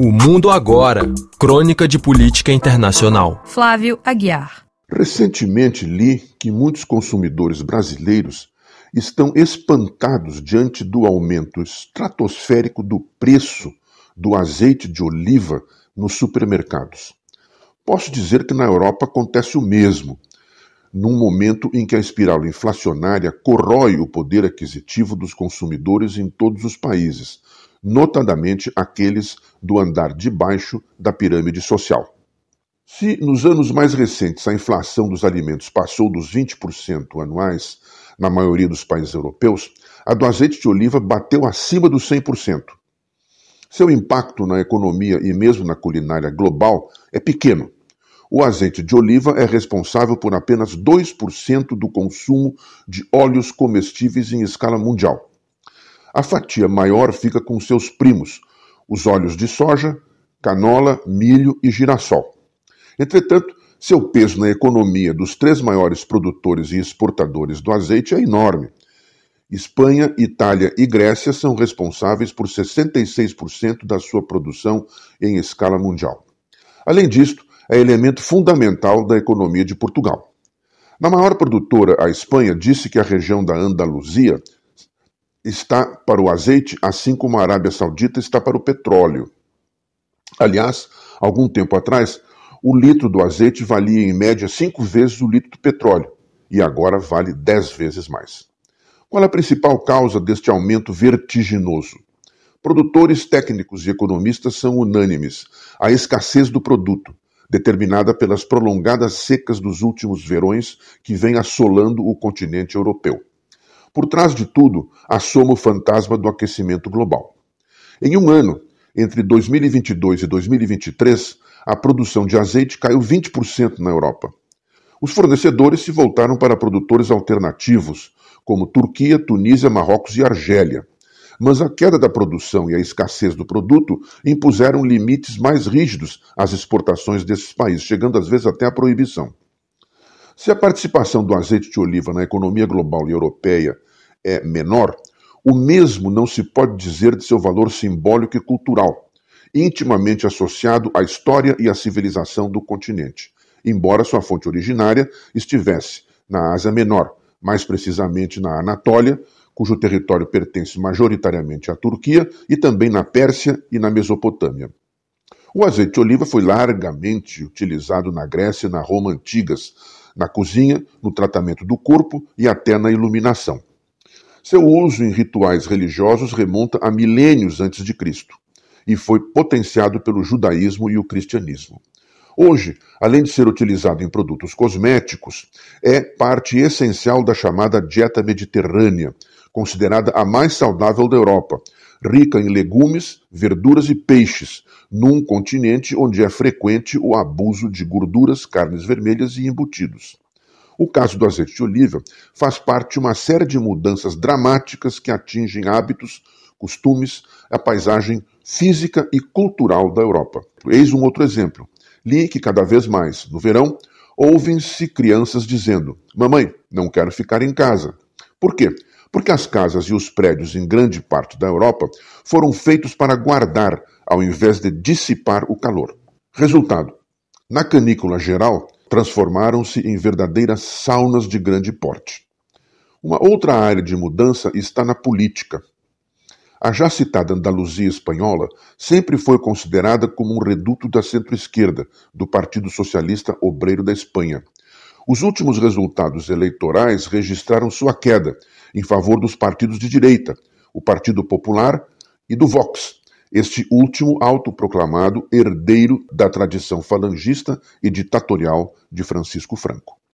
O Mundo Agora Crônica de Política Internacional. Flávio Aguiar. Recentemente li que muitos consumidores brasileiros estão espantados diante do aumento estratosférico do preço do azeite de oliva nos supermercados. Posso dizer que na Europa acontece o mesmo, num momento em que a espiral inflacionária corrói o poder aquisitivo dos consumidores em todos os países, notadamente aqueles do andar de baixo da pirâmide social. Se nos anos mais recentes a inflação dos alimentos passou dos 20% anuais na maioria dos países europeus, a do azeite de oliva bateu acima dos 100%. Seu impacto na economia e mesmo na culinária global é pequeno. O azeite de oliva é responsável por apenas 2% do consumo de óleos comestíveis em escala mundial. A fatia maior fica com seus primos, os óleos de soja, canola, milho e girassol. Entretanto, seu peso na economia dos três maiores produtores e exportadores do azeite é enorme. Espanha, Itália e Grécia são responsáveis por 66% da sua produção em escala mundial. Além disto, é elemento fundamental da economia de Portugal. Na maior produtora, a Espanha disse que a região da Andaluzia está para o azeite, assim como a Arábia Saudita está para o petróleo. Aliás, algum tempo atrás, o litro do azeite valia em média cinco vezes o litro do petróleo, e agora vale dez vezes mais. Qual a principal causa deste aumento vertiginoso? Produtores, técnicos e economistas são unânimes: a escassez do produto, determinada pelas prolongadas secas dos últimos verões que vem assolando o continente europeu. Por trás de tudo, assoma o fantasma do aquecimento global. Em um ano, entre 2022 e 2023, a produção de azeite caiu 20% na Europa. Os fornecedores se voltaram para produtores alternativos, como Turquia, Tunísia, Marrocos e Argélia. Mas a queda da produção e a escassez do produto impuseram limites mais rígidos às exportações desses países, chegando às vezes até à proibição. Se a participação do azeite de oliva na economia global e europeia é menor, o mesmo não se pode dizer de seu valor simbólico e cultural, intimamente associado à história e à civilização do continente, embora sua fonte originária estivesse na Ásia Menor, mais precisamente na Anatólia, cujo território pertence majoritariamente à Turquia, e também na Pérsia e na Mesopotâmia. O azeite de oliva foi largamente utilizado na Grécia e na Roma antigas, na cozinha, no tratamento do corpo e até na iluminação. Seu uso em rituais religiosos remonta a milênios antes de Cristo e foi potenciado pelo judaísmo e o cristianismo. Hoje, além de ser utilizado em produtos cosméticos, é parte essencial da chamada dieta mediterrânea, considerada a mais saudável da Europa, rica em legumes, verduras e peixes, num continente onde é frequente o abuso de gorduras, carnes vermelhas e embutidos. O caso do azeite de oliva faz parte de uma série de mudanças dramáticas que atingem hábitos, costumes, a paisagem física e cultural da Europa. Eis um outro exemplo. Li que cada vez mais, no verão, ouvem-se crianças dizendo: Mamãe, não quero ficar em casa. Por quê? Porque as casas e os prédios em grande parte da Europa foram feitos para guardar, ao invés de dissipar o calor. Resultado: na canícula geral, transformaram-se em verdadeiras saunas de grande porte. Uma outra área de mudança está na política. A já citada Andaluzia espanhola sempre foi considerada como um reduto da centro-esquerda, do Partido Socialista Obreiro da Espanha. Os últimos resultados eleitorais registraram sua queda em favor dos partidos de direita, o Partido Popular e do Vox, este último autoproclamado herdeiro da tradição falangista e ditatorial de Francisco Franco.